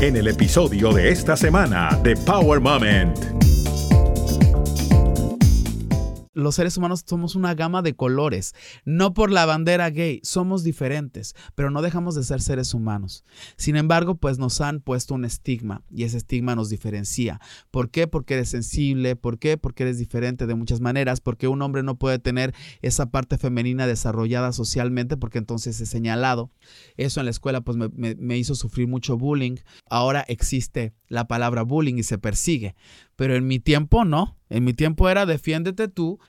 en el episodio de esta semana de Power Moment. Los seres humanos somos una gama de colores. No por la bandera gay, somos diferentes, pero no dejamos de ser seres humanos. Sin embargo, pues nos han puesto un estigma y ese estigma nos diferencia. ¿Por qué? Porque eres sensible. ¿Por qué? Porque eres diferente de muchas maneras. Porque un hombre no puede tener esa parte femenina desarrollada socialmente porque entonces es señalado. Eso en la escuela pues me, me hizo sufrir mucho bullying. Ahora existe la palabra bullying y se persigue. Pero en mi tiempo no. En mi tiempo era defiéndete tú.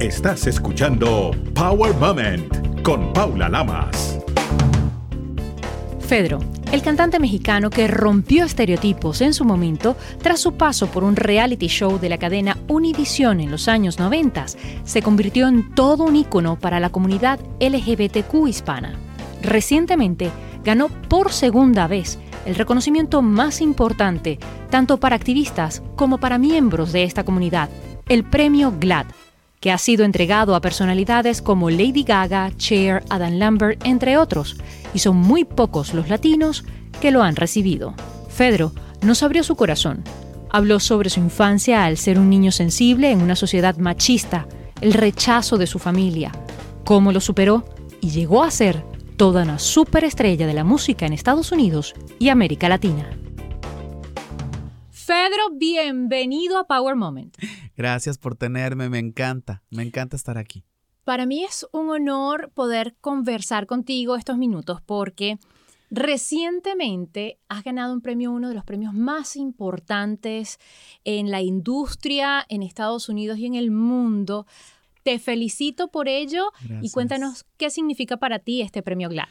Estás escuchando Power Moment con Paula Lamas. Fedro, el cantante mexicano que rompió estereotipos en su momento tras su paso por un reality show de la cadena Univision en los años 90, se convirtió en todo un ícono para la comunidad LGBTQ hispana. Recientemente ganó por segunda vez el reconocimiento más importante, tanto para activistas como para miembros de esta comunidad, el premio GLAD, que ha sido entregado a personalidades como Lady Gaga, Cher, Adam Lambert, entre otros, y son muy pocos los latinos que lo han recibido. Fedro nos abrió su corazón. Habló sobre su infancia al ser un niño sensible en una sociedad machista, el rechazo de su familia, cómo lo superó y llegó a ser toda una superestrella de la música en Estados Unidos y América Latina. Fedro, bienvenido a Power Moment. Gracias por tenerme, me encanta, me encanta estar aquí. Para mí es un honor poder conversar contigo estos minutos porque recientemente has ganado un premio, uno de los premios más importantes en la industria en Estados Unidos y en el mundo te felicito por ello y cuéntanos qué significa para ti este premio GLAD.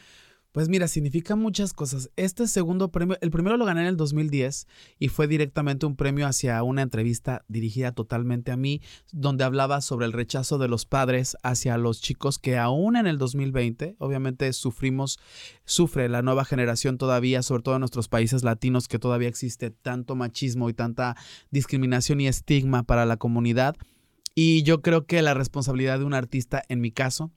Pues mira, significa muchas cosas. Este segundo premio, el primero lo gané en el 2010 y fue directamente un premio hacia una entrevista dirigida totalmente a mí, donde hablaba sobre el rechazo de los padres hacia los chicos que aún en el 2020, obviamente sufrimos, sufre la nueva generación todavía, sobre todo en nuestros países latinos, que todavía existe tanto machismo y tanta discriminación y estigma para la comunidad y yo creo que la responsabilidad de un artista, en mi caso,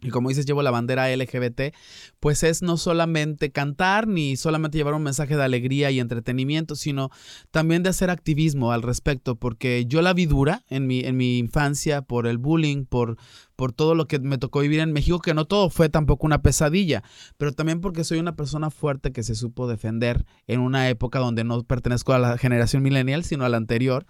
y como dices, llevo la bandera LGBT, pues es no solamente cantar ni solamente llevar un mensaje de alegría y entretenimiento, sino también de hacer activismo al respecto, porque yo la vi dura en mi, en mi infancia por el bullying, por, por todo lo que me tocó vivir en México, que no todo fue tampoco una pesadilla, pero también porque soy una persona fuerte que se supo defender en una época donde no pertenezco a la generación millennial, sino a la anterior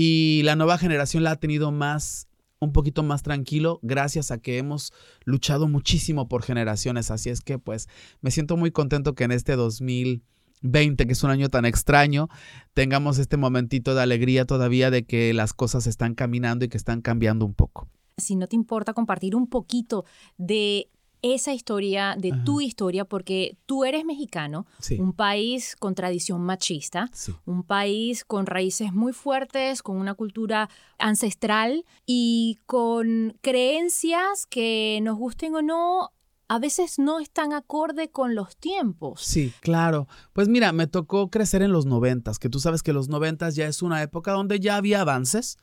y la nueva generación la ha tenido más, un poquito más tranquilo, gracias a que hemos luchado muchísimo por generaciones. Así es que, pues, me siento muy contento que en este 2020, que es un año tan extraño, tengamos este momentito de alegría todavía de que las cosas están caminando y que están cambiando un poco. Si no te importa compartir un poquito de esa historia, de tu historia, porque tú eres mexicano, un país con tradición machista, un país con raíces muy fuertes, con una cultura ancestral y con creencias que nos gusten o no, a veces no están acorde con los tiempos. Sí, claro. Pues mira, me tocó crecer en los noventas, que tú sabes que los noventas ya es una época donde ya había avances.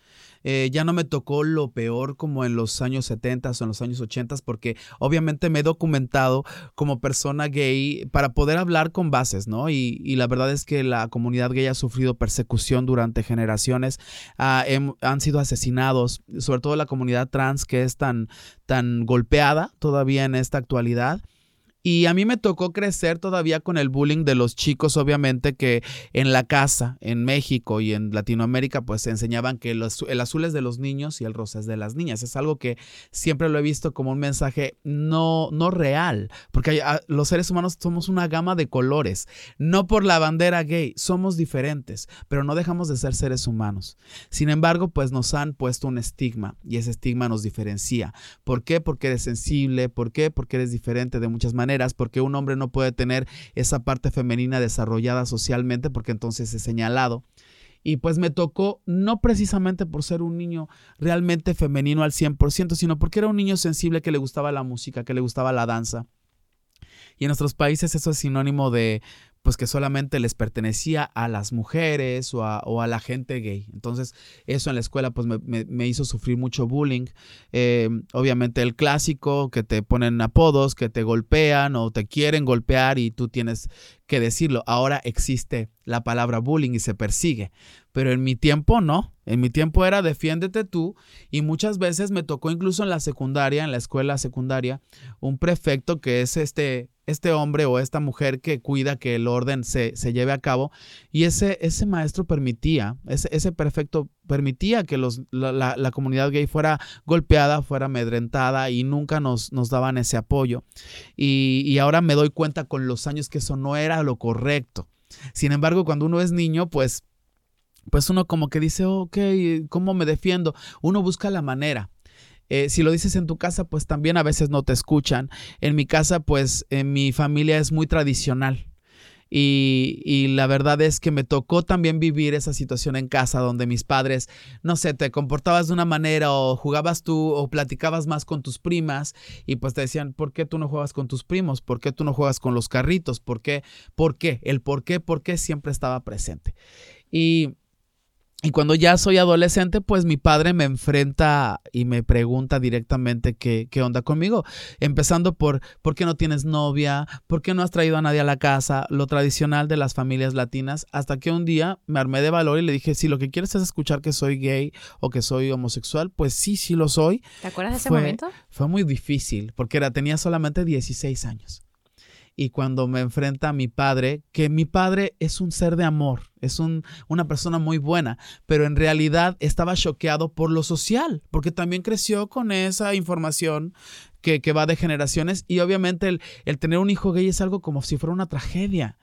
Eh, ya no me tocó lo peor como en los años 70 o en los años 80, porque obviamente me he documentado como persona gay para poder hablar con bases, ¿no? Y, la verdad es que la comunidad gay ha sufrido persecución durante generaciones, ah, han sido asesinados, sobre todo la comunidad trans que es tan, tan golpeada todavía en esta actualidad. Y a mí me tocó crecer todavía con el bullying de los chicos, obviamente, que en la casa, en México y en Latinoamérica, pues se enseñaban que el azul es de los niños y el rosa es de las niñas. Es algo que siempre lo he visto como un mensaje no, no real, porque ah, los seres humanos somos una gama de colores. No por la bandera gay, somos diferentes, pero no dejamos de ser seres humanos. Sin embargo, pues nos han puesto un estigma y ese estigma nos diferencia. ¿Por qué? Porque eres sensible. ¿Por qué? Porque eres diferente de muchas maneras porque un hombre no puede tener esa parte femenina desarrollada socialmente, porque entonces es señalado. Y pues me tocó, no precisamente por ser un niño realmente femenino al 100%, sino porque era un niño sensible que le gustaba la música, que le gustaba la danza. Y en nuestros países eso es sinónimo de pues que solamente les pertenecía a las mujeres o a, la gente gay. Entonces eso en la escuela pues me, hizo sufrir mucho bullying. Eh, obviamente el clásico, que te ponen apodos, que te golpean o te quieren golpear y tú tienes que decirlo. Ahora existe la palabra bullying y se persigue, pero en mi tiempo no. En mi tiempo era defiéndete tú y muchas veces me tocó incluso en la secundaria, en la escuela secundaria, un prefecto que es este este hombre o esta mujer que cuida que el orden se, lleve a cabo. Y ese, ese maestro permitía, ese, ese perfecto permitía que los, la, comunidad gay fuera golpeada, fuera amedrentada y nunca nos, nos daban ese apoyo. Y, y ahora me doy cuenta con los años que eso no era lo correcto. Sin embargo, cuando uno es niño, pues pues uno como que dice, ok, ¿cómo me defiendo? Uno busca la manera. Eh, si lo dices en tu casa, pues también a veces no te escuchan. En mi casa, pues en mi familia es muy tradicional. Y, la verdad es que me tocó también vivir esa situación en casa donde mis padres, no sé, te comportabas de una manera o jugabas tú o platicabas más con tus primas y pues te decían, ¿por qué tú no juegas con tus primos? ¿Por qué tú no juegas con los carritos? ¿Por qué? ¿Por qué? El por qué, por qué siempre estaba presente. Y y cuando ya soy adolescente, pues mi padre me enfrenta y me pregunta directamente qué, qué, onda conmigo. Empezando por por qué no tienes novia, por qué no has traído a nadie a la casa, lo tradicional de las familias latinas, hasta que un día me armé de valor y le dije, si lo que quieres es escuchar que soy gay o que soy homosexual, pues sí, sí lo soy. ¿Te acuerdas de ese momento? Fue muy difícil, porque era, tenía solamente 16 años y cuando me enfrenta a mi padre, que mi padre es un ser de amor, es un, una persona muy buena, pero en realidad estaba choqueado por lo social, porque también creció con esa información que, que va de generaciones y obviamente el, el, tener un hijo gay es algo como si fuera una tragedia.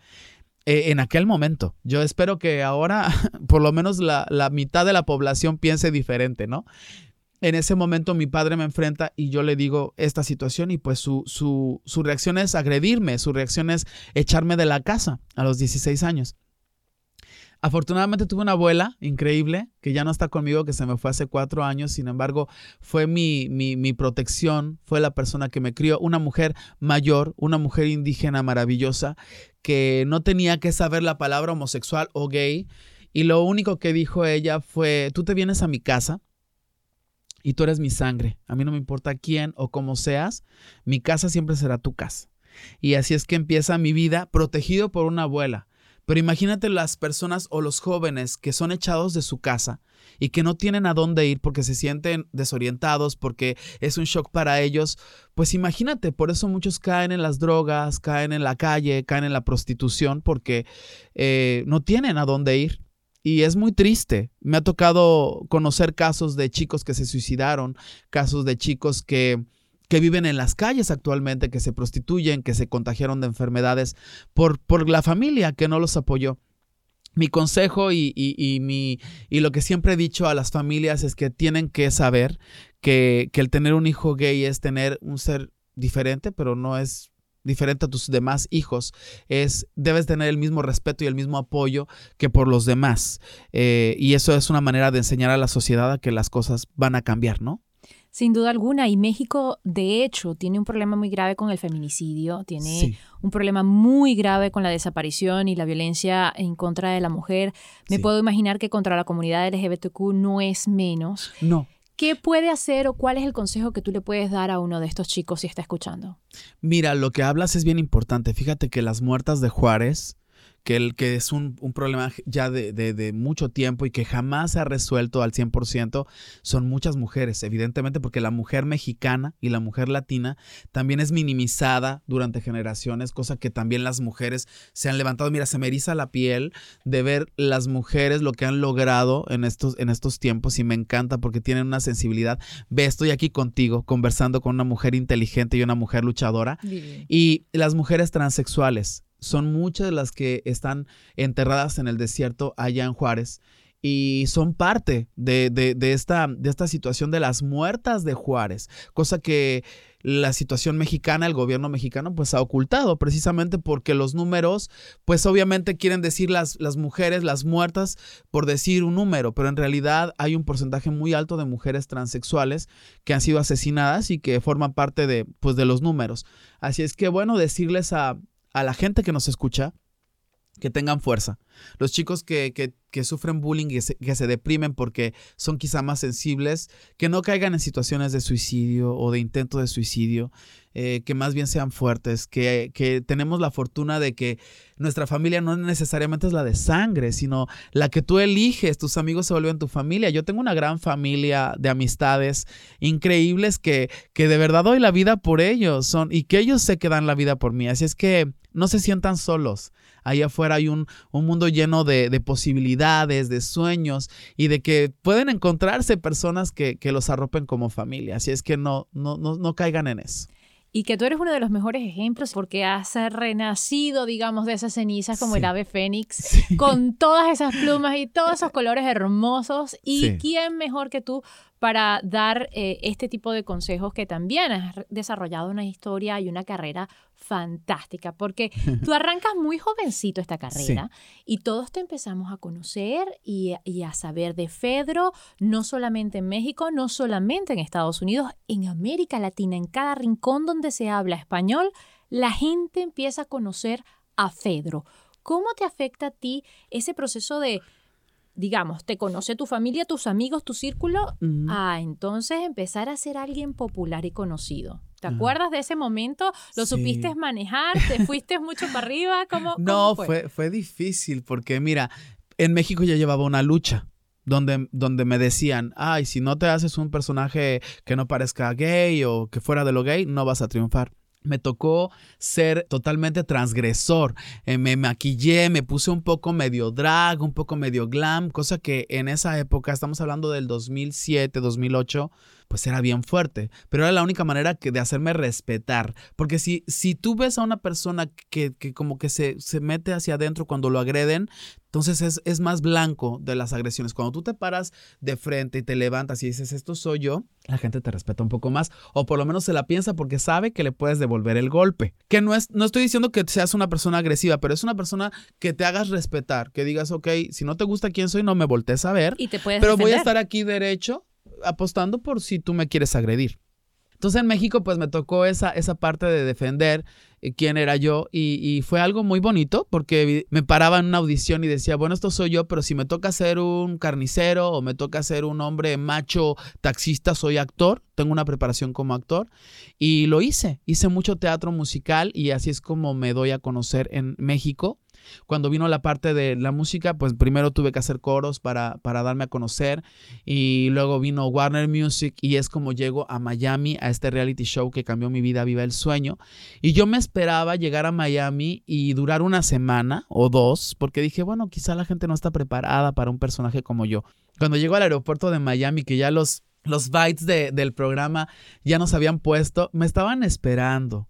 Eh, en aquel momento. Yo espero que ahora por lo menos la, la mitad de la población piense diferente, ¿no? En ese momento mi padre me enfrenta y yo le digo esta situación y pues su, su, su reacción es agredirme, su reacción es echarme de la casa a los 16 años. Afortunadamente tuve una abuela increíble que ya no está conmigo, que se me fue hace cuatro años. Sin embargo, fue mi, mi, mi, protección, fue la persona que me crió. Una mujer mayor, una mujer indígena maravillosa, que no tenía que saber la palabra homosexual o gay. Y lo único que dijo ella fue, tú te vienes a mi casa y tú eres mi sangre. A mí no me importa quién o cómo seas, mi casa siempre será tu casa. Y así es que empieza mi vida protegido por una abuela. Pero imagínate las personas o los jóvenes que son echados de su casa y que no tienen a dónde ir porque se sienten desorientados, porque es un shock para ellos. Pues imagínate, por eso muchos caen en las drogas, caen en la calle, caen en la prostitución, porque eh, no tienen a dónde ir. Y es muy triste. Me ha tocado conocer casos de chicos que se suicidaron, casos de chicos que, que viven en las calles actualmente, que se prostituyen, que se contagiaron de enfermedades por, por la familia que no los apoyó. Mi consejo y, y, mi, y lo que siempre he dicho a las familias es que tienen que saber que, que el tener un hijo gay es tener un ser diferente, pero no es diferente a tus demás hijos, es debes tener el mismo respeto y el mismo apoyo que por los demás. Eh, y eso es una manera de enseñar a la sociedad a que las cosas van a cambiar, ¿no? Sin duda alguna, y México de hecho tiene un problema muy grave con el feminicidio, tiene un problema muy grave con la desaparición y la violencia en contra de la mujer. Me puedo imaginar que contra la comunidad LGBTQ no es menos. No. ¿Qué puede hacer o cuál es el consejo que tú le puedes dar a uno de estos chicos si está escuchando? Mira, lo que hablas es bien importante. Fíjate que las muertas de Juárez que, el, que es un, problema ya de, mucho tiempo y que jamás se ha resuelto al 100%, son muchas mujeres, evidentemente porque la mujer mexicana y la mujer latina también es minimizada durante generaciones, cosa que también las mujeres se han levantado. Mira, se me eriza la piel de ver las mujeres lo que han logrado en estos, en estos tiempos y me encanta porque tienen una sensibilidad. Ve, estoy aquí contigo conversando con una mujer inteligente y una mujer luchadora. Y las mujeres transexuales son muchas de las que están enterradas en el desierto allá en Juárez y son parte de, de, esta, de esta situación de las muertas de Juárez, cosa que la situación mexicana, el gobierno mexicano, pues ha ocultado, precisamente porque los números, pues obviamente quieren decir las, las mujeres, las muertas, por decir un número, pero en realidad hay un porcentaje muy alto de mujeres transexuales que han sido asesinadas y que forman parte de, pues, de los números. Así es que, bueno, decirles a, a la gente que nos escucha que tengan fuerza. Los chicos que, que sufren bullying, que se, que se deprimen porque son quizá más sensibles, que no caigan en situaciones de suicidio o de intento de suicidio, eh, que más bien sean fuertes, que, que tenemos la fortuna de que nuestra familia no necesariamente es la de sangre, sino la que tú eliges, tus amigos se vuelven tu familia. Yo tengo una gran familia de amistades increíbles que, que de verdad doy la vida por ellos son, y que ellos sé que dan la vida por mí. Así es que no se sientan solos. Ahí afuera hay un, un mundo lleno de, de, posibilidades, de sueños y de que pueden encontrarse personas que, que los arropen como familia. Así es que no, no, no, no caigan en eso y que tú eres uno de los mejores ejemplos porque has renacido, digamos, de esas cenizas como sí. el ave fénix, sí. con todas esas plumas y todos esos colores hermosos. ¿Y sí. quién mejor que tú para dar eh, este tipo de consejos que también has desarrollado una historia y una carrera fantástica, porque tú arrancas muy jovencito esta carrera sí. y todos te empezamos a conocer y, y, a saber de Fedro, no solamente en México, no solamente en Estados Unidos, en América Latina, en cada rincón donde se habla español, la gente empieza a conocer a Fedro. ¿Cómo te afecta a ti ese proceso de digamos, te conoce tu familia, tus amigos, tu círculo, uh -huh. ah, entonces empezar a ser alguien popular y conocido. ¿Te acuerdas de ese momento? ¿Lo sí. supiste manejar? ¿Te fuiste mucho para arriba? ¿Cómo, no, cómo fue? fue? fue difícil porque mira, en México ya llevaba una lucha. Donde, donde me decían, ay, si no te haces un personaje que no parezca gay o que fuera de lo gay, no vas a triunfar me tocó ser totalmente transgresor. Eh, me maquillé, me puse un poco medio drag, un poco medio glam, cosa que en esa época, estamos hablando del 2007, 2008, pues era bien fuerte. Pero era la única manera que de hacerme respetar. Porque si, si tú ves a una persona que, que como que se, se mete hacia adentro cuando lo agreden, entonces es, es, más blanco de las agresiones. Cuando tú te paras de frente y te levantas y dices, esto soy yo, la gente te respeta un poco más. O por lo menos se la piensa porque sabe que le puedes devolver el golpe. Que no, es, no estoy diciendo que seas una persona agresiva, pero es una persona que te hagas respetar. Que digas, ok, si no te gusta quién soy, no me voltees a ver. Y te puedes pero defender. voy a estar aquí derecho apostando por si tú me quieres agredir. Entonces en México pues me tocó esa, esa parte de defender eh, quién era yo y, y, fue algo muy bonito porque me paraba en una audición y decía, bueno, esto soy yo, pero si me toca ser un carnicero o me toca ser un hombre macho taxista, soy actor, tengo una preparación como actor y lo hice, hice mucho teatro musical y así es como me doy a conocer en México cuando vino la parte de la música, pues primero tuve que hacer coros para, para darme a conocer y luego vino Warner Music y es como llego a Miami a este reality show que cambió mi vida, Viva el Sueño. Y yo me esperaba llegar a Miami y durar una semana o dos, porque dije, bueno, quizá la gente no está preparada para un personaje como yo. Cuando llego al aeropuerto de Miami, que ya los los bytes de, del programa ya nos habían puesto, me estaban esperando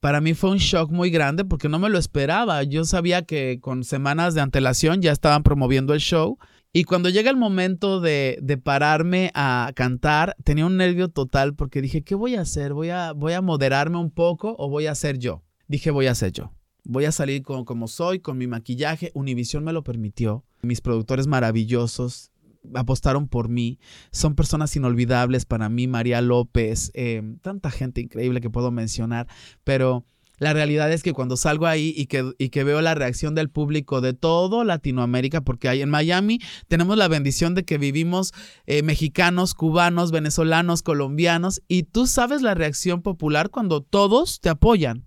para mí fue un shock muy grande porque no me lo esperaba. Yo sabía que con semanas de antelación ya estaban promoviendo el show. Y cuando llega el momento de, de, pararme a cantar, tenía un nervio total porque dije, ¿qué voy a hacer? ¿Voy a, moderarme un poco o voy a ser yo? Dije, voy a ser yo. Voy a salir como soy, con mi maquillaje. Univision me lo permitió. Mis productores maravillosos apostaron por mí. Son personas inolvidables para mí, María López, eh, tanta gente increíble que puedo mencionar, pero la realidad es que cuando salgo ahí y que, y que veo la reacción del público de todo Latinoamérica, porque hay en Miami tenemos la bendición de que vivimos eh, mexicanos, cubanos, venezolanos, colombianos, y tú sabes la reacción popular cuando todos te apoyan.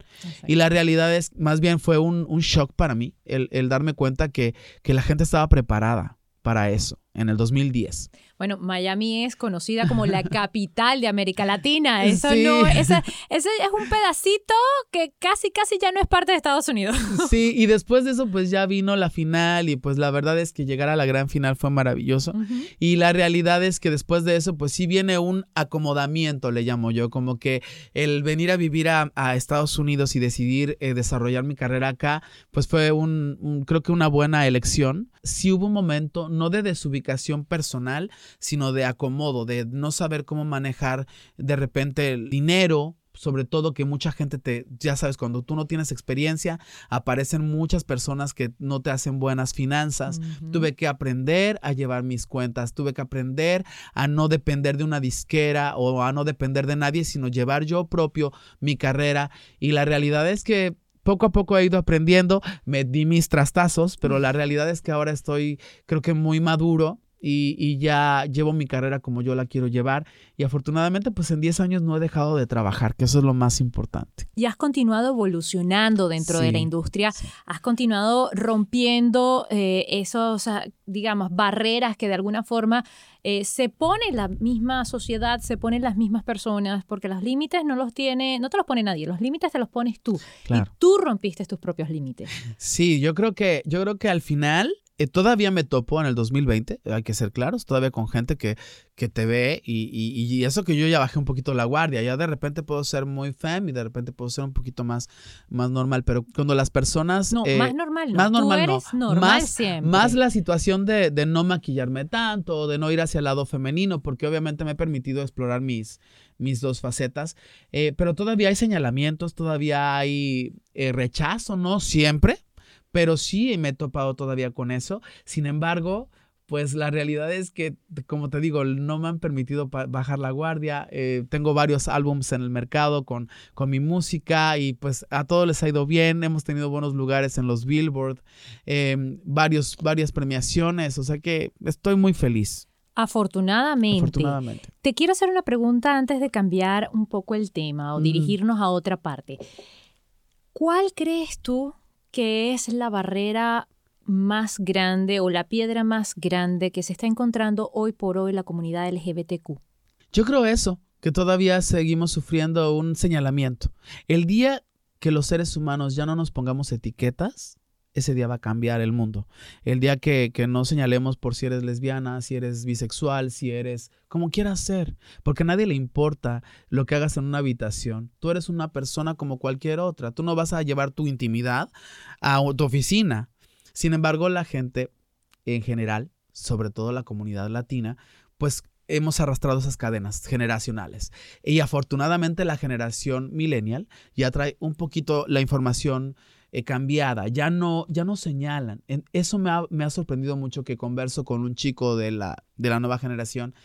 Y la realidad es, más bien fue un, un shock para mí, el, el darme cuenta que, que la gente estaba preparada para eso en el 2010. Bueno, Miami es conocida como la capital de América Latina. Eso sí. no, ese, ese es un pedacito que casi, casi ya no es parte de Estados Unidos. Sí, y después de eso, pues ya vino la final y pues la verdad es que llegar a la gran final fue maravilloso. Uh -huh. Y la realidad es que después de eso, pues sí viene un acomodamiento, le llamo yo, como que el venir a vivir a, a Estados Unidos y decidir eh, desarrollar mi carrera acá, pues fue un, un, creo que una buena elección. Sí hubo un momento, no de desubicación personal, sino de acomodo, de no saber cómo manejar de repente el dinero, sobre todo que mucha gente te, ya sabes, cuando tú no tienes experiencia, aparecen muchas personas que no te hacen buenas finanzas. Uh -huh. Tuve que aprender a llevar mis cuentas, tuve que aprender a no depender de una disquera o a no depender de nadie, sino llevar yo propio mi carrera. Y la realidad es que poco a poco he ido aprendiendo, me di mis trastazos, pero la realidad es que ahora estoy, creo que muy maduro y, ya llevo mi carrera como yo la quiero llevar y afortunadamente pues en 10 años no he dejado de trabajar, que eso es lo más importante. Y has continuado evolucionando dentro de la industria, has continuado rompiendo eh, esos, ah, digamos, barreras que de alguna forma eh, se pone la misma sociedad, se ponen las mismas personas, porque los límites no los tiene, no te los pone nadie, los límites te los pones tú. Y tú rompiste tus propios límites. Sí, yo creo que, yo creo que al final eh, todavía me topo en el 2020, hay que ser claros, todavía con gente que, que te ve y, y, eso que yo ya bajé un poquito la guardia, ya de repente puedo ser muy fem y de repente puedo ser un poquito más, más normal, pero cuando las personas... No, eh, más normal no. Más normal no. más, siempre. Más la situación de, de, no maquillarme tanto, de no ir hacia el lado femenino, porque obviamente me he permitido explorar mis, mis dos facetas, eh, pero todavía hay señalamientos, todavía hay rechazo, no siempre, pero sí me he topado todavía con eso. Sin embargo, pues la realidad es que, como te digo, no me han permitido bajar la guardia. Eh, tengo varios álbums en el mercado con, con mi música y pues a todos les ha ido bien. Hemos tenido buenos lugares en los Billboard, em, varios, varias premiaciones, o sea que estoy muy feliz. Afortunadamente. Afortunadamente. Te quiero hacer una pregunta antes de cambiar un poco el tema o dirigirnos a otra parte. ¿Cuál crees tú ¿Qué es la barrera más grande o la piedra más grande que se está encontrando hoy por hoy la comunidad LGBTQ? Yo creo eso, que todavía seguimos sufriendo un señalamiento. El día que los seres humanos ya no nos pongamos etiquetas, ese día va a cambiar el mundo. El día que, no señalemos por si eres lesbiana, si eres bisexual, si eres como quieras ser, porque a nadie le importa lo que hagas en una habitación. Tú eres una persona como cualquier otra. Tú no vas a llevar tu intimidad a tu oficina. Sin embargo, la gente en general, sobre todo la comunidad latina, pues hemos arrastrado esas cadenas generacionales. Y afortunadamente la generación millennial ya trae un poquito la información eh, cambiada, ya no, ya no señalan. eso me ha, me ha, sorprendido mucho que converso con un chico de la, de la nueva generación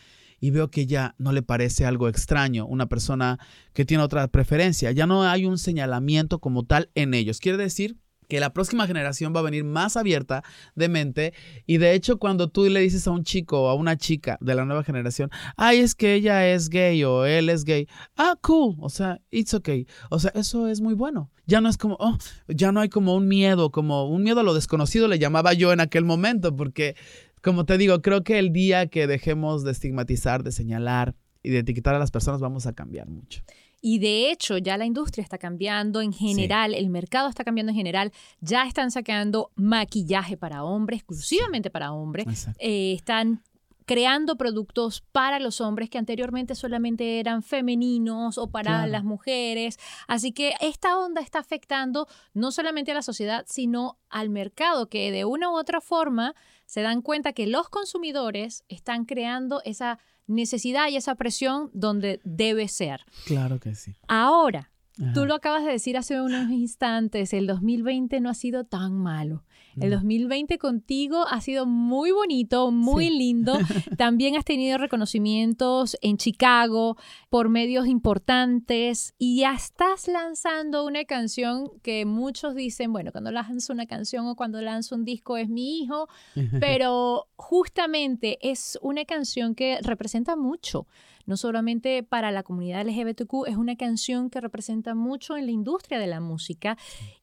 y veo que ya no le parece algo extraño, una persona que tiene otra preferencia, ya no hay un señalamiento como tal en ellos. Quiere decir que la próxima generación va a venir más abierta de mente y de hecho cuando tú le dices a un chico o a una chica de la nueva generación, ay, es que ella es gay o él es gay, ah, cool, o sea, it's okay, o sea, eso es muy bueno. Ya no es como, oh, ya no hay como un miedo, como un miedo a lo desconocido le llamaba yo en aquel momento, porque como te digo, creo que el día que dejemos de estigmatizar, de señalar y de etiquetar a las personas, vamos a cambiar mucho. Y de hecho, ya la industria está cambiando en general, el mercado está cambiando en general. Ya están sacando maquillaje para hombres, exclusivamente para hombres. Eh, están creando productos para los hombres que anteriormente solamente eran femeninos o para las mujeres. Así que esta onda está afectando no solamente a la sociedad, sino al mercado, que de una u otra forma se dan cuenta que los consumidores están creando esa necesidad y esa presión donde debe ser. Claro que sí. Ahora, tú lo acabas de decir hace unos instantes, el 2020 no ha sido tan malo. El 2020 contigo ha sido muy bonito, muy lindo. También has tenido reconocimientos en Chicago por medios importantes y ya estás lanzando una canción que muchos dicen, bueno, cuando lanzo una canción o cuando lanzo un disco es mi hijo, pero justamente es una canción que representa mucho no solamente para la comunidad LGBTQ, es una canción que representa mucho en la industria de la música.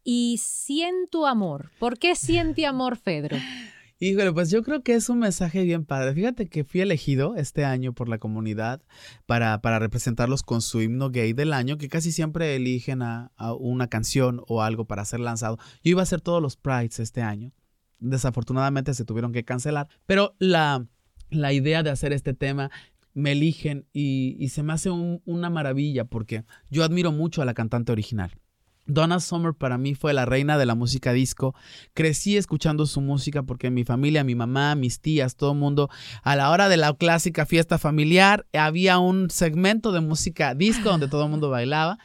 Y siento amor. ¿Por qué siente amor, Pedro? Híjole, pues yo creo que es un mensaje bien padre. Fíjate que fui elegido este año por la comunidad para, para representarlos con su himno gay del año, que casi siempre eligen a, una canción o algo para ser lanzado. Yo iba a hacer todos los prides este año. Desafortunadamente se tuvieron que cancelar, pero la, la idea de hacer este tema me eligen y, se me hace una maravilla porque yo admiro mucho a la cantante original. Donna Summer para mí fue la reina de la música disco. Crecí escuchando su música porque mi familia, mi mamá, mis tías, todo el mundo, a la hora de la clásica fiesta familiar, había un segmento de música disco donde todo el mundo bailaba.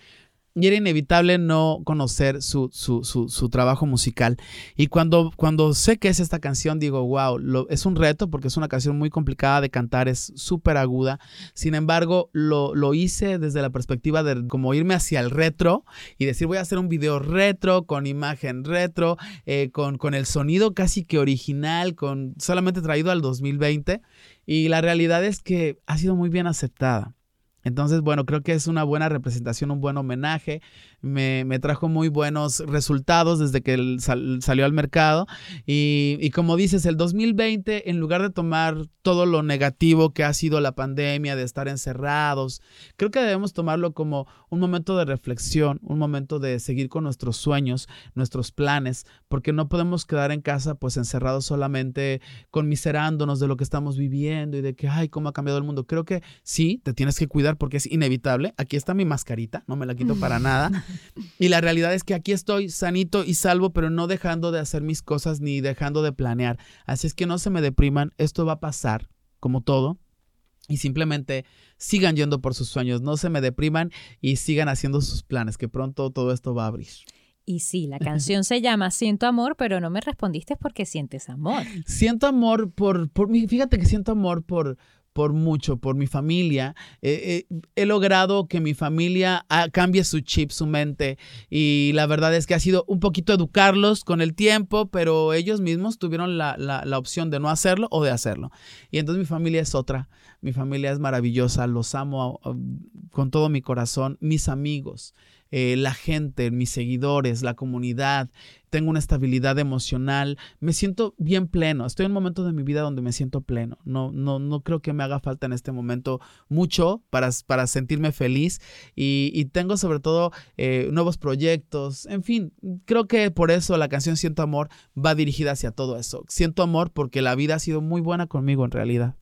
Y era inevitable no conocer su, su, su, trabajo musical. Y cuando, cuando sé que es esta canción, digo, wow, es un reto porque es una canción muy complicada de cantar, es súper aguda. Sin embargo, lo, lo, hice desde la perspectiva de como irme hacia el retro y decir, voy a hacer un video retro, con imagen retro, eh, con, con el sonido casi que original, con solamente traído al 2020. Y la realidad es que ha sido muy bien aceptada. Entonces, bueno, creo que es una buena representación, un buen homenaje me, trajo muy buenos resultados desde que salió al mercado. Y, como dices, el 2020, en lugar de tomar todo lo negativo que ha sido la pandemia, de estar encerrados, creo que debemos tomarlo como un momento de reflexión, un momento de seguir con nuestros sueños, nuestros planes, porque no podemos quedar en casa pues encerrados solamente conmiserándonos de lo que estamos viviendo y de que, ay, cómo ha cambiado el mundo. Creo que sí, te tienes que cuidar porque es inevitable. Aquí está mi mascarita, no me la quito para nada. Y la realidad es que aquí estoy sanito y salvo, pero no dejando de hacer mis cosas ni dejando de planear. Así es que no se me depriman, esto va a pasar, como todo. Y simplemente sigan yendo por sus sueños, no se me depriman y sigan haciendo sus planes, que pronto todo esto va a abrir. Y sí, la canción se llama Siento amor, pero no me respondiste porque sientes amor. Siento amor por, por fíjate que siento amor por, por mucho, por mi familia. Eh, eh, he logrado que mi familia ah, cambie su chip, su mente. Y la verdad es que ha sido un poquito educarlos con el tiempo, pero ellos mismos tuvieron la, la opción de no hacerlo o de hacerlo. Y entonces mi familia es otra. Mi familia es maravillosa, los amo ah, con todo mi corazón. Mis amigos. Eh, la gente, mis seguidores, la comunidad, tengo una estabilidad emocional, me siento bien pleno, estoy en un momento de mi vida donde me siento pleno, no, no, no creo que me haga falta en este momento mucho para, para sentirme feliz y, tengo sobre todo eh, nuevos proyectos, en fin, creo que por eso la canción Siento Amor va dirigida hacia todo eso, siento amor porque la vida ha sido muy buena conmigo en realidad.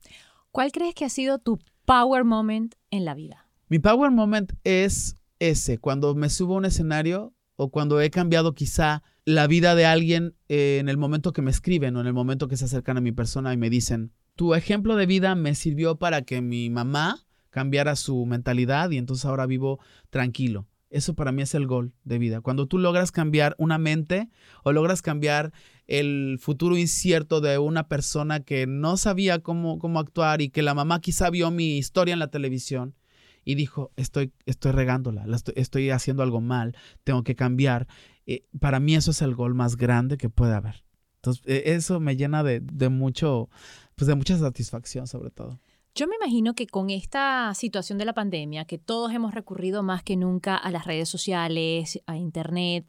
¿Cuál crees que ha sido tu power moment en la vida? Mi power moment es ese, cuando me subo a un escenario o cuando he cambiado quizá la vida de alguien eh, en el momento que me escriben o en el momento que se acercan a mi persona y me dicen, tu ejemplo de vida me sirvió para que mi mamá cambiara su mentalidad y entonces ahora vivo tranquilo. Eso para mí es el gol de vida. Cuando tú logras cambiar una mente o logras cambiar el futuro incierto de una persona que no sabía cómo, cómo actuar y que la mamá quizá vio mi historia en la televisión y dijo, estoy, estoy regándola, estoy, haciendo algo mal, tengo que cambiar. Eh, para mí eso es el gol más grande que puede haber. Entonces, e, eso me llena de, de, mucho, pues de mucha satisfacción sobre todo. Yo me imagino que con esta situación de la pandemia, que todos hemos recurrido más que nunca a las redes sociales, a Internet,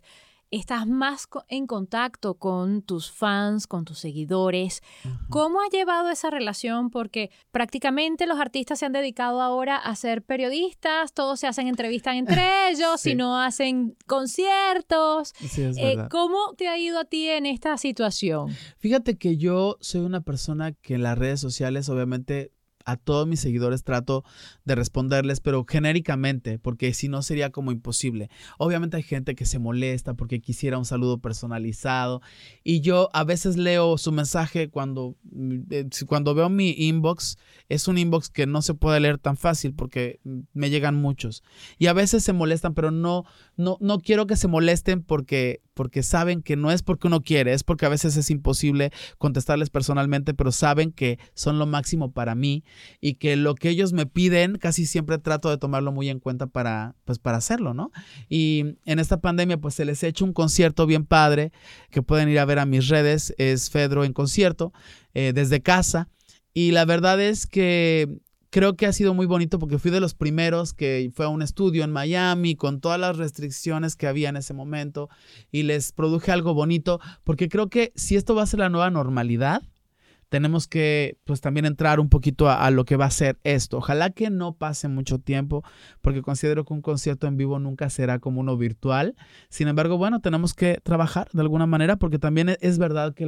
estás más en contacto con tus fans, con tus seguidores. ¿Cómo ha llevado esa relación? Porque prácticamente los artistas se han dedicado ahora a ser periodistas, todos se hacen entrevistas entre ellos, si no hacen conciertos. Eh, ¿Cómo te ha ido a ti en esta situación? Fíjate que yo soy una persona que en las redes sociales obviamente a todos mis seguidores trato de responderles, pero genéricamente, porque si no sería como imposible. Obviamente hay gente que se molesta porque quisiera un saludo personalizado y yo a veces leo su mensaje cuando, mm, eh, cuando veo mi inbox, es un inbox que no se puede leer tan fácil porque me llegan muchos y a veces se molestan, pero no, no, no quiero que se molesten porque porque saben que no es porque uno quiere, es porque a veces es imposible contestarles personalmente, pero saben que son lo máximo para mí y que lo que ellos me piden casi siempre trato de tomarlo muy en cuenta para, pues, para hacerlo, ¿no? Y en esta pandemia pues se les ha hecho un concierto bien padre que pueden ir a ver a mis redes, es Fedro en concierto, eh, desde casa. Y la verdad es que creo que ha sido muy bonito porque fui de los primeros que fue a un estudio en Miami con todas las restricciones que había en ese momento y les produje algo bonito porque creo que si esto va a ser la nueva normalidad, tenemos que pues también entrar un poquito a, lo que va a ser esto. Ojalá que no pase mucho tiempo porque considero que un concierto en vivo nunca será como uno virtual. Sin embargo, bueno, tenemos que trabajar de alguna manera porque también e, es verdad que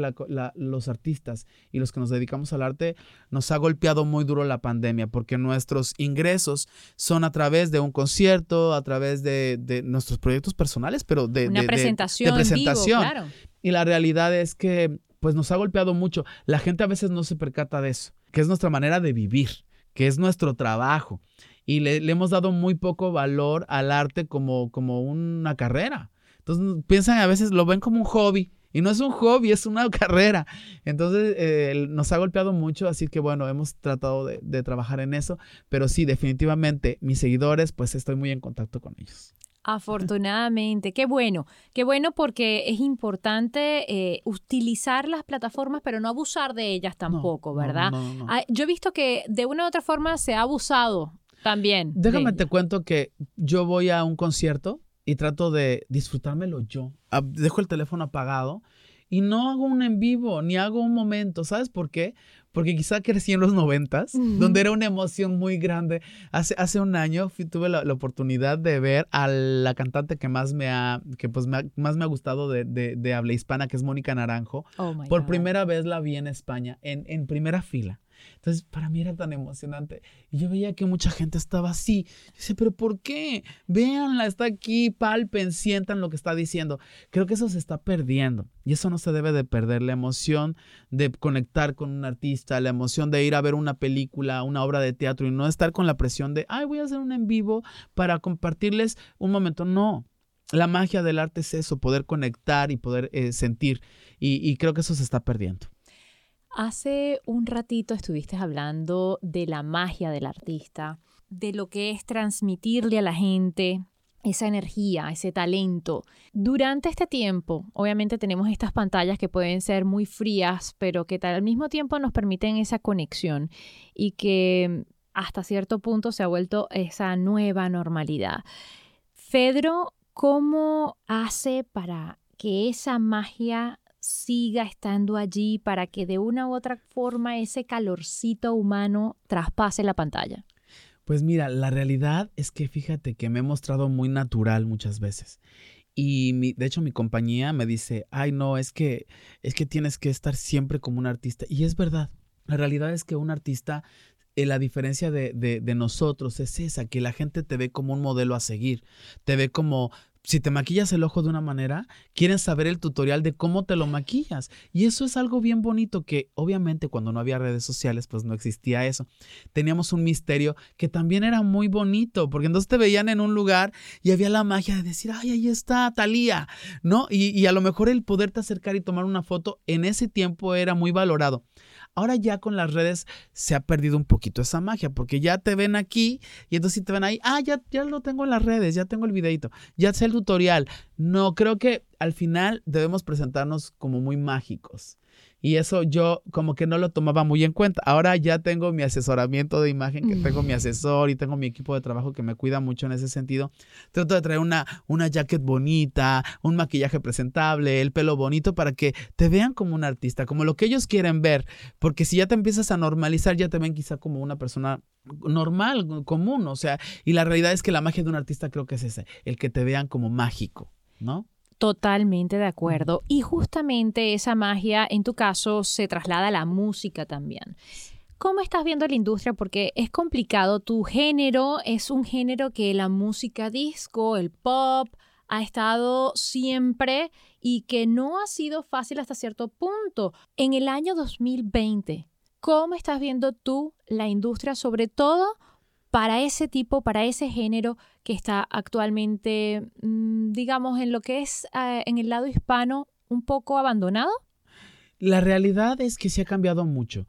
los artistas y los que nos dedicamos al arte nos ha golpeado muy duro la pandemia porque nuestros ingresos son a través de un concierto, a través de, nuestros proyectos personales, pero de, Una presentación. presentación. claro. Y la realidad es que pues nos ha golpeado mucho. La gente a veces no se percata de eso, que es nuestra manera de vivir, que es nuestro trabajo. y le, hemos dado muy poco valor al arte como, como una carrera. Entonces piensan a veces, lo ven como un hobby. Y no es un hobby, es una carrera. Entonces eh, nos ha golpeado mucho, así que bueno, hemos tratado de, de, trabajar en eso. Pero sí, definitivamente, mis seguidores, pues estoy muy en contacto con ellos. Afortunadamente, qué bueno, qué bueno porque es importante eh, utilizar las plataformas, pero no abusar de ellas tampoco, ¿verdad? yo he visto que de una u otra forma se ha abusado también. Déjame te cuento que yo voy a un concierto y trato de disfrutármelo yo. Dejo el teléfono apagado y no hago un en vivo, ni hago un momento. ¿Sabes por qué? Porque quizá crecí en los noventas, donde era una emoción muy grande. Hace, hace un año tuve la, oportunidad de ver a la cantante que más me ha, que pues más me ha gustado de, de, habla hispana, que es Mónica Naranjo. Oh Por primera vez la vi en España, en, en primera fila. Entonces, para mí era tan emocionante. Y yo veía que mucha gente estaba así. Yo decía, pero ¿por qué? Véanla, está aquí, palpen, sientan lo que está diciendo. Creo que eso se está perdiendo. Y eso no se debe de perder. La emoción de conectar con un artista, la emoción de ir a ver una película, una obra de teatro y no estar con la presión de, ay, voy a hacer un en vivo para compartirles un momento. No. La magia del arte es eso, poder conectar y poder eh, sentir. y creo que eso se está perdiendo. Hace un ratito estuviste hablando de la magia del artista, de lo que es transmitirle a la gente esa energía, ese talento. Durante este tiempo, obviamente tenemos estas pantallas que pueden ser muy frías, pero que al mismo tiempo nos permiten esa conexión y que hasta cierto punto se ha vuelto esa nueva normalidad. Fedro, ¿cómo hace para que esa magia siga estando allí para que de una u otra forma ese calorcito humano traspase la pantalla? Pues mira, la realidad es que fíjate que me he mostrado muy natural muchas veces. Y de hecho mi compañía me dice, ay no, es que, es que tienes que estar siempre como un artista. Y es verdad, la realidad es que un artista eh, la diferencia de, de, de, nosotros es esa, que la gente te ve como un modelo a seguir, te ve como si te maquillas el ojo de una manera, quieren saber el tutorial de cómo te lo maquillas. Y eso es algo bien bonito que obviamente cuando no había redes sociales, pues no existía eso. Teníamos un misterio que también era muy bonito, porque entonces te veían en un lugar y había la magia de decir, ay, ahí está Talía, ¿no? Y, y a lo mejor el poderte acercar y tomar una foto en ese tiempo era muy valorado. Ahora ya con las redes se ha perdido un poquito esa magia, porque ya te ven aquí y entonces si te ven ahí, ah, ya, ya lo tengo en las redes, ya tengo el videito, ya sé el tutorial. No, creo que al final debemos presentarnos como muy mágicos. Y eso yo como que no lo tomaba muy en cuenta. Ahora ya tengo mi asesoramiento de imagen, que tengo mi asesor y tengo mi equipo de trabajo que me cuida mucho en ese sentido. Trato de traer una, una jacket bonita, un maquillaje presentable, el pelo bonito para que te vean como un artista, como lo que ellos quieren ver. Porque si ya te empiezas a normalizar, ya te ven quizá como una persona normal, común. O sea, y la realidad es que la magia de un artista creo que es ese, el que te vean como mágico, ¿no? Totalmente de acuerdo. Y justamente esa magia, en tu caso, se traslada a la música también. ¿Cómo estás viendo la industria? Porque es complicado. Tu género es un género que la música disco, el pop, ha estado siempre y que no ha sido fácil hasta cierto punto. En el año 2020, ¿cómo estás viendo tú la industria, sobre todo para ese tipo, para ese género que está actualmente, mm, digamos, en lo que es eh, en el lado hispano, un poco abandonado? La realidad es que se ha cambiado mucho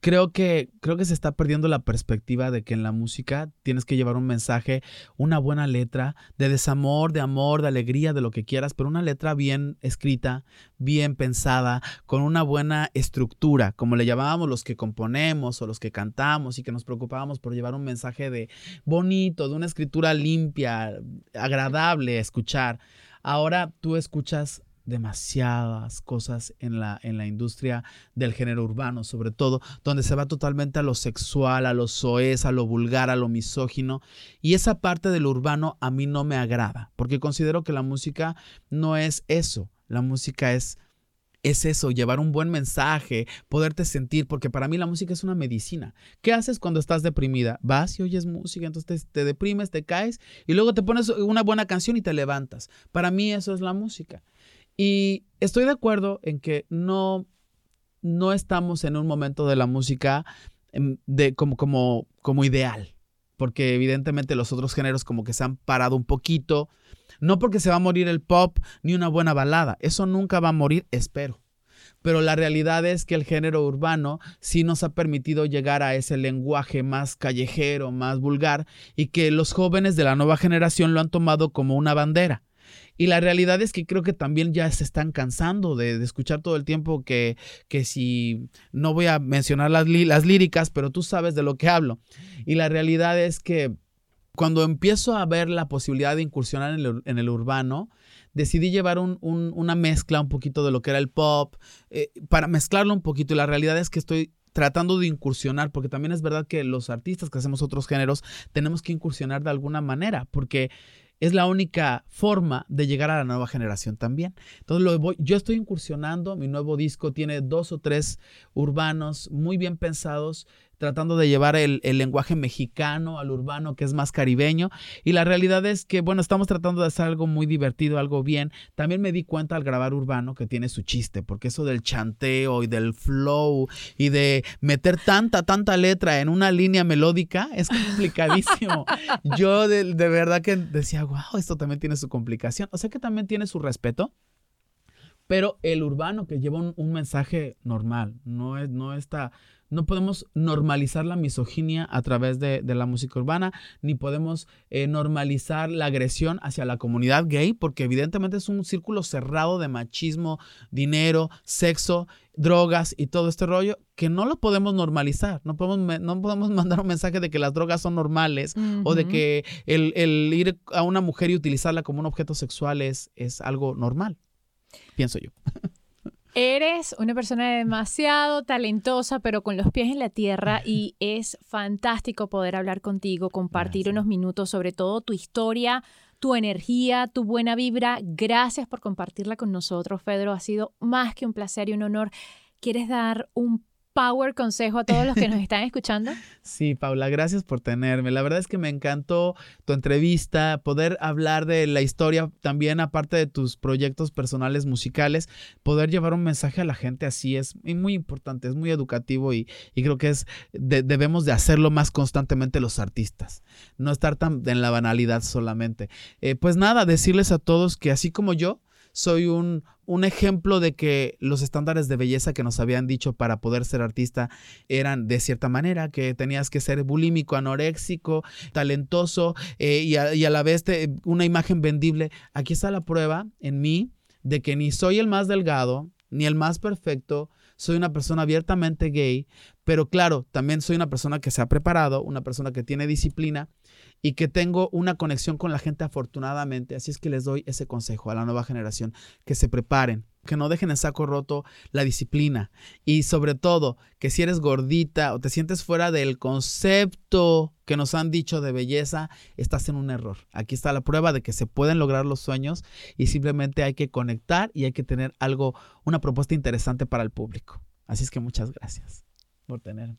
creo que, creo que se está perdiendo la perspectiva de que en la música tienes que llevar un mensaje, una buena letra de desamor, de amor, de alegría, de lo que quieras, pero una letra bien escrita, bien pensada, con una buena estructura, como le llamábamos los que componemos o los que cantamos y que nos preocupábamos por llevar un mensaje de bonito, de una escritura limpia, agradable a escuchar. Ahora tú escuchas demasiadas cosas en la, en la industria del género urbano, sobre todo, donde se va totalmente a lo sexual, a lo soez, a lo vulgar, a lo misógino. Y esa parte del urbano a mí no me agrada, porque considero que la música no es eso. La música es es eso, llevar un buen mensaje, poderte sentir, porque para mí la música es una medicina. ¿Qué haces cuando estás deprimida? Vas y oyes música, entonces te, te, deprimes, te caes y luego te pones una buena canción y te levantas. Para mí eso es la música. Y estoy de acuerdo en que no, no estamos en un momento de la música em, de, como, como, como ideal. porque evidentemente los otros géneros como que se han parado un poquito. No porque se va a morir el pop ni una buena balada, eso nunca va a morir, espero pero la realidad es que el género urbano sí nos ha permitido llegar a ese lenguaje más callejero, más vulgar, y que los jóvenes de la nueva generación lo han tomado como una bandera. Y la realidad es que creo que también ya se están cansando de, escuchar todo el tiempo que, que si no voy a mencionar las, las líricas, pero tú sabes de lo que hablo. Y la realidad es que cuando empiezo a ver la posibilidad de incursionar en el urbano, decidí llevar una mezcla un poquito de lo que era el pop, eh, para mezclarlo un poquito. Y la realidad es que estoy tratando de incursionar, porque también es verdad que los artistas que hacemos otros géneros tenemos que incursionar de alguna manera, porque es la única forma de llegar a la nueva generación también. Entonces, lo voy, yo estoy incursionando, mi nuevo disco tiene dos o tres urbanos muy bien pensados, tratando de llevar el, lenguaje mexicano al urbano, que es más caribeño. Y la realidad es que, bueno, estamos tratando de hacer algo muy divertido, algo bien. También me di cuenta al grabar urbano que tiene su chiste, porque eso del chanteo y del flow y de meter tanta, tanta letra en una línea melódica es complicadísimo. Yo de, verdad que decía, wow, esto también tiene su complicación. O sea que también tiene su respeto pero el urbano que lleva un, mensaje normal, no, es, no está no podemos normalizar la misoginia a través de, la música urbana, ni podemos eh, normalizar la agresión hacia la comunidad gay, porque evidentemente es un círculo cerrado de machismo, dinero, sexo, drogas y todo este rollo que no lo podemos normalizar. No podemos, no podemos mandar un mensaje de que las drogas son normales o de que el, el, ir a una mujer y utilizarla como un objeto sexual es, es algo normal, pienso yo. Eres una persona demasiado talentosa, pero con los pies en la tierra y es fantástico poder hablar contigo, compartir unos minutos sobre todo tu historia, tu energía, tu buena vibra. Gracias por compartirla con nosotros, Pedro. Ha sido más que un placer y un honor. ¿Quieres dar un power consejo a todos los que nos están escuchando? Sí, Paula, gracias por tenerme. La verdad es que me encantó tu entrevista, poder hablar de la historia también, aparte de tus proyectos personales musicales, poder llevar un mensaje a la gente así es muy importante, es muy educativo y, creo que es debemos de hacerlo más constantemente los artistas, no estar tan en la banalidad solamente. Eh, pues nada, decirles a todos que así como yo, soy un, un ejemplo de que los estándares de belleza que nos habían dicho para poder ser artista eran de cierta manera, que tenías que ser bulímico, anoréxico, talentoso eh, y, a, la vez una imagen vendible. Aquí está la prueba en mí de que ni soy el más delgado, ni el más perfecto, soy una persona abiertamente gay, pero claro, también soy una persona que se ha preparado, una persona que tiene disciplina y que tengo una conexión con la gente afortunadamente. Así es que les doy ese consejo a la nueva generación, que se preparen, que no dejen en saco roto la disciplina y sobre todo que si eres gordita o te sientes fuera del concepto que nos han dicho de belleza, estás en un error. Aquí está la prueba de que se pueden lograr los sueños y simplemente hay que conectar y hay que tener algo, una propuesta interesante para el público. Así es que muchas gracias por tenerme.